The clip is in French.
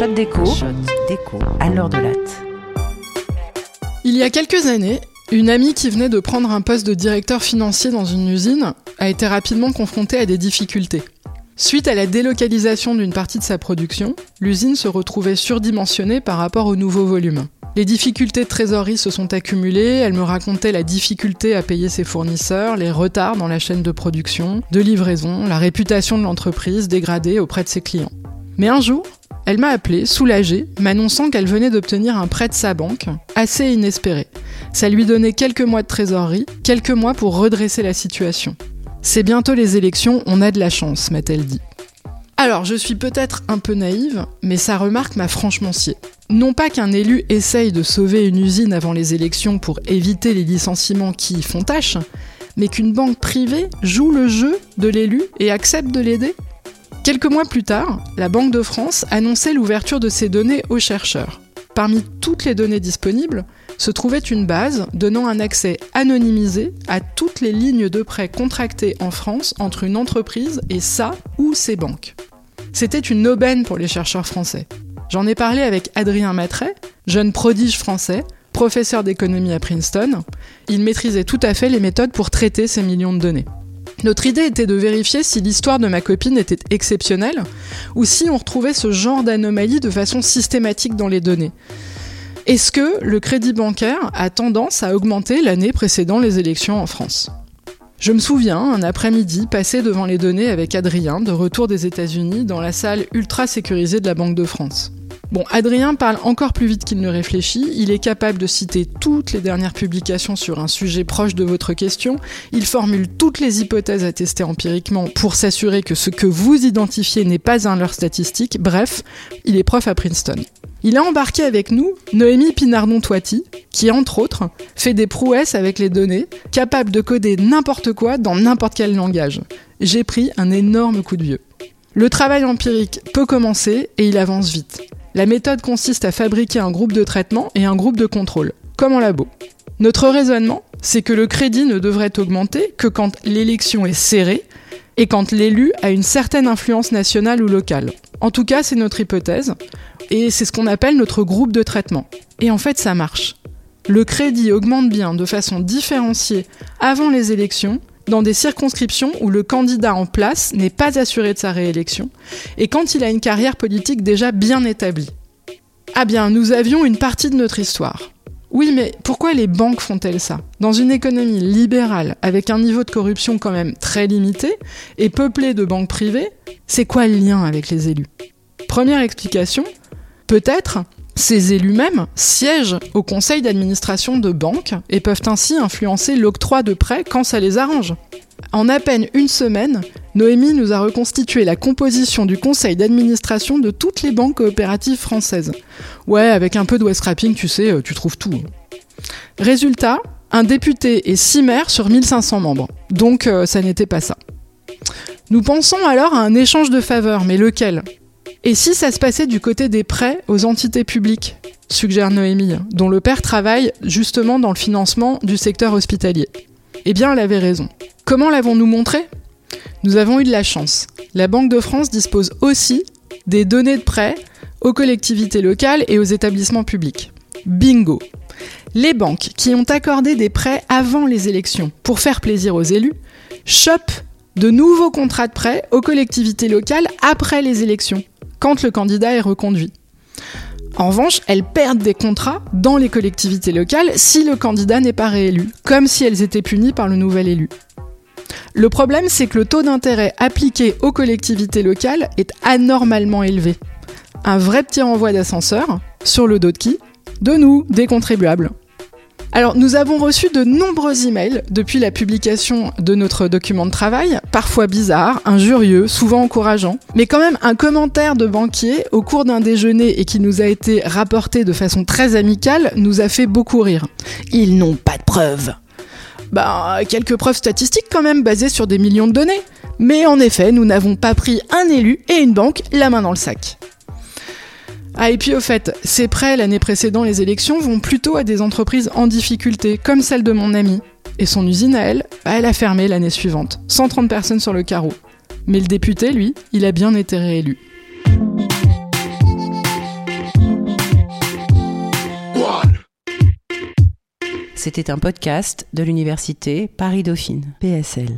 Shot déco, déco à l'heure de latte. Il y a quelques années, une amie qui venait de prendre un poste de directeur financier dans une usine a été rapidement confrontée à des difficultés. Suite à la délocalisation d'une partie de sa production, l'usine se retrouvait surdimensionnée par rapport au nouveau volume. Les difficultés de trésorerie se sont accumulées, elle me racontait la difficulté à payer ses fournisseurs, les retards dans la chaîne de production, de livraison, la réputation de l'entreprise dégradée auprès de ses clients. Mais un jour, elle m'a appelé, soulagée, m'annonçant qu'elle venait d'obtenir un prêt de sa banque, assez inespéré. Ça lui donnait quelques mois de trésorerie, quelques mois pour redresser la situation. C'est bientôt les élections, on a de la chance, m'a-t-elle dit. Alors, je suis peut-être un peu naïve, mais sa remarque m'a franchement scié. Non pas qu'un élu essaye de sauver une usine avant les élections pour éviter les licenciements qui y font tâche, mais qu'une banque privée joue le jeu de l'élu et accepte de l'aider Quelques mois plus tard, la Banque de France annonçait l'ouverture de ses données aux chercheurs. Parmi toutes les données disponibles, se trouvait une base donnant un accès anonymisé à toutes les lignes de prêt contractées en France entre une entreprise et sa ou ses banques. C'était une aubaine pour les chercheurs français. J'en ai parlé avec Adrien Matret, jeune prodige français, professeur d'économie à Princeton. Il maîtrisait tout à fait les méthodes pour traiter ces millions de données. Notre idée était de vérifier si l'histoire de ma copine était exceptionnelle ou si on retrouvait ce genre d'anomalie de façon systématique dans les données. Est-ce que le crédit bancaire a tendance à augmenter l'année précédant les élections en France? Je me souviens, un après-midi, passé devant les données avec Adrien, de retour des États-Unis, dans la salle ultra sécurisée de la Banque de France. Bon, Adrien parle encore plus vite qu'il ne réfléchit, il est capable de citer toutes les dernières publications sur un sujet proche de votre question, il formule toutes les hypothèses à tester empiriquement pour s'assurer que ce que vous identifiez n'est pas un leurre statistique, bref, il est prof à Princeton. Il a embarqué avec nous Noémie Pinardon-Toiti, qui entre autres fait des prouesses avec les données, capable de coder n'importe quoi dans n'importe quel langage. J'ai pris un énorme coup de vieux. Le travail empirique peut commencer et il avance vite. La méthode consiste à fabriquer un groupe de traitement et un groupe de contrôle, comme en labo. Notre raisonnement, c'est que le crédit ne devrait augmenter que quand l'élection est serrée et quand l'élu a une certaine influence nationale ou locale. En tout cas, c'est notre hypothèse, et c'est ce qu'on appelle notre groupe de traitement. Et en fait, ça marche. Le crédit augmente bien de façon différenciée avant les élections dans des circonscriptions où le candidat en place n'est pas assuré de sa réélection, et quand il a une carrière politique déjà bien établie. Ah bien, nous avions une partie de notre histoire. Oui, mais pourquoi les banques font-elles ça? Dans une économie libérale, avec un niveau de corruption quand même très limité, et peuplée de banques privées, c'est quoi le lien avec les élus? Première explication, peut-être ces élus mêmes siègent au conseil d'administration de banques et peuvent ainsi influencer l'octroi de prêts quand ça les arrange. En à peine une semaine, Noémie nous a reconstitué la composition du conseil d'administration de toutes les banques coopératives françaises. Ouais, avec un peu de West tu sais, euh, tu trouves tout. Résultat, un député et six maires sur 1500 membres. Donc euh, ça n'était pas ça. Nous pensons alors à un échange de faveurs, mais lequel? Et si ça se passait du côté des prêts aux entités publiques suggère Noémie, dont le père travaille justement dans le financement du secteur hospitalier. Eh bien, elle avait raison. Comment l'avons-nous montré? Nous avons eu de la chance. La Banque de France dispose aussi des données de prêts aux collectivités locales et aux établissements publics. Bingo Les banques qui ont accordé des prêts avant les élections pour faire plaisir aux élus chopent de nouveaux contrats de prêt aux collectivités locales après les élections quand le candidat est reconduit. En revanche, elles perdent des contrats dans les collectivités locales si le candidat n'est pas réélu, comme si elles étaient punies par le nouvel élu. Le problème, c'est que le taux d'intérêt appliqué aux collectivités locales est anormalement élevé. Un vrai petit renvoi d'ascenseur, sur le dos de qui? De nous, des contribuables. Alors, nous avons reçu de nombreux emails depuis la publication de notre document de travail, parfois bizarres, injurieux, souvent encourageants, mais quand même un commentaire de banquier au cours d'un déjeuner et qui nous a été rapporté de façon très amicale nous a fait beaucoup rire. Ils n'ont pas de preuves. Bah, quelques preuves statistiques quand même basées sur des millions de données. Mais en effet, nous n'avons pas pris un élu et une banque la main dans le sac. Ah et puis au fait, ces prêts l'année précédente, les élections vont plutôt à des entreprises en difficulté, comme celle de mon ami. Et son usine à elle, elle a fermé l'année suivante. 130 personnes sur le carreau. Mais le député, lui, il a bien été réélu. C'était un podcast de l'université Paris-Dauphine, PSL.